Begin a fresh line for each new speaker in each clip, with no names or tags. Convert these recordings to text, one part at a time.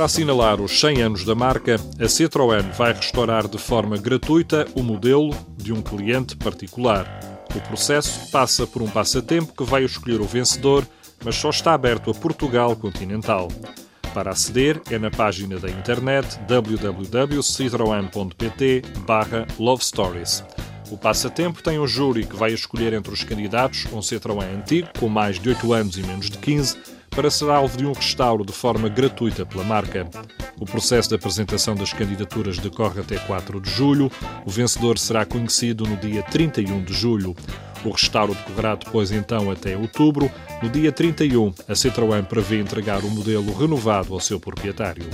Para assinalar os 100 anos da marca, a Citroën vai restaurar de forma gratuita o modelo de um cliente particular. O processo passa por um passatempo que vai escolher o vencedor, mas só está aberto a Portugal continental. Para aceder é na página da internet www.citroen.pt Love Stories. O passatempo tem um júri que vai escolher entre os candidatos um Citroën antigo, com mais de 8 anos e menos de 15, para ser alvo de um restauro de forma gratuita pela marca. O processo de apresentação das candidaturas decorre até 4 de julho. O vencedor será conhecido no dia 31 de julho. O restauro decorrerá depois então até outubro. No dia 31, a Citroën prevê entregar o modelo renovado ao seu proprietário.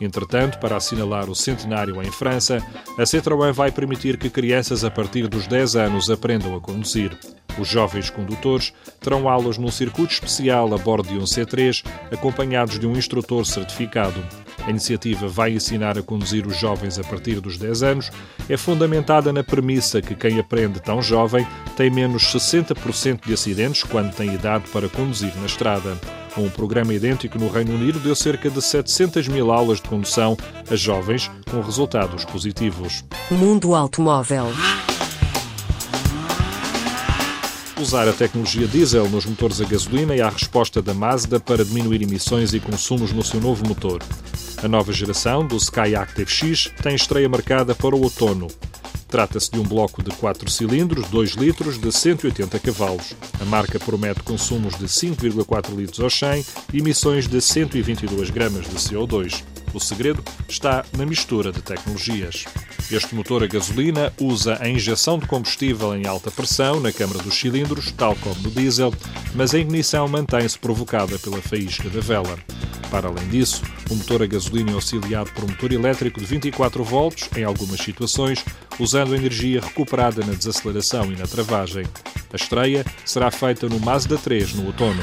Entretanto, para assinalar o centenário em França, a Citroën vai permitir que crianças a partir dos 10 anos aprendam a conduzir. Os jovens condutores terão aulas num circuito especial a bordo de um C3, acompanhados de um instrutor certificado. A iniciativa vai ensinar a conduzir os jovens a partir dos 10 anos. É fundamentada na premissa que quem aprende tão jovem tem menos 60% de acidentes quando tem idade para conduzir na estrada. Um programa idêntico no Reino Unido deu cerca de 700 mil aulas de condução a jovens com resultados positivos.
Mundo Automóvel.
Usar a tecnologia diesel nos motores a gasolina é a resposta da Mazda para diminuir emissões e consumos no seu novo motor. A nova geração do Sky Active X tem estreia marcada para o outono. Trata-se de um bloco de 4 cilindros, 2 litros, de 180 cavalos. A marca promete consumos de 5,4 litros ao 100 e emissões de 122 gramas de CO2. O segredo está na mistura de tecnologias. Este motor a gasolina usa a injeção de combustível em alta pressão na câmara dos cilindros, tal como no diesel, mas a ignição mantém-se provocada pela faísca da vela. Para além disso, o motor a gasolina é auxiliado por um motor elétrico de 24 volts em algumas situações, usando energia recuperada na desaceleração e na travagem. A estreia será feita no Mazda 3 no outono.